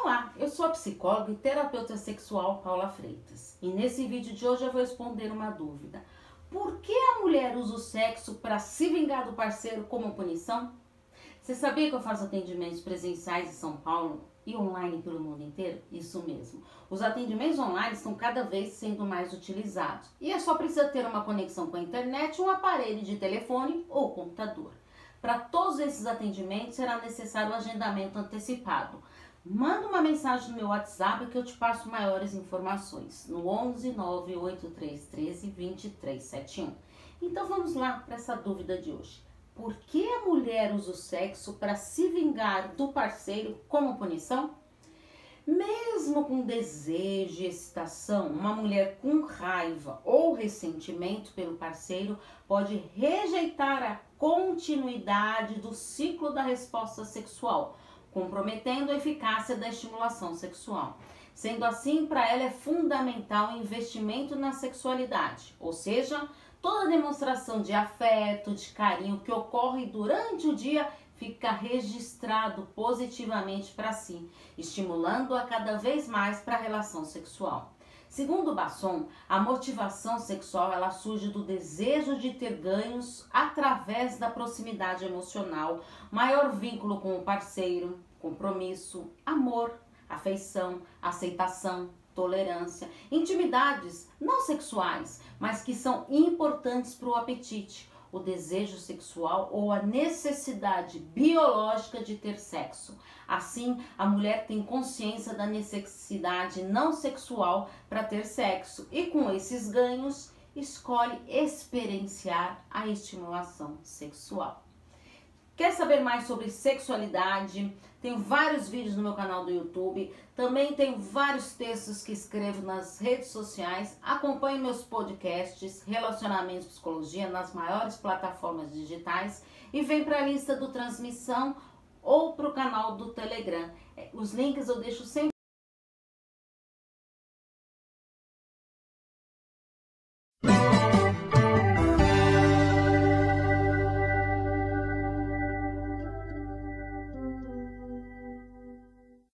Olá, eu sou a psicóloga e terapeuta sexual Paula Freitas e nesse vídeo de hoje eu vou responder uma dúvida. Por que a mulher usa o sexo para se vingar do parceiro como punição? Você sabia que eu faço atendimentos presenciais em São Paulo e online pelo mundo inteiro? Isso mesmo. Os atendimentos online estão cada vez sendo mais utilizados e é só precisa ter uma conexão com a internet, um aparelho de telefone ou computador. Para todos esses atendimentos será necessário o um agendamento antecipado. Manda uma mensagem no meu WhatsApp que eu te passo maiores informações no 11 98313 2371. Então vamos lá para essa dúvida de hoje. Por que a mulher usa o sexo para se vingar do parceiro como punição? Mesmo com desejo e excitação, uma mulher com raiva ou ressentimento pelo parceiro pode rejeitar a continuidade do ciclo da resposta sexual comprometendo a eficácia da estimulação sexual. Sendo assim, para ela é fundamental o investimento na sexualidade, ou seja, toda demonstração de afeto, de carinho que ocorre durante o dia fica registrado positivamente para si, estimulando-a cada vez mais para a relação sexual. Segundo Basson, a motivação sexual ela surge do desejo de ter ganhos através da proximidade emocional, maior vínculo com o parceiro, compromisso, amor, afeição, aceitação, tolerância, intimidades não sexuais, mas que são importantes para o apetite, o desejo sexual ou a necessidade biológica de ter sexo. Assim, a mulher tem consciência da necessidade não sexual para ter sexo e com esses ganhos escolhe experienciar a estimulação sexual. Quer saber mais sobre sexualidade? Tenho vários vídeos no meu canal do YouTube. Também tenho vários textos que escrevo nas redes sociais. Acompanhe meus podcasts Relacionamentos Psicologia nas maiores plataformas digitais e vem para a lista do transmissão ou para o canal do Telegram. Os links eu deixo sempre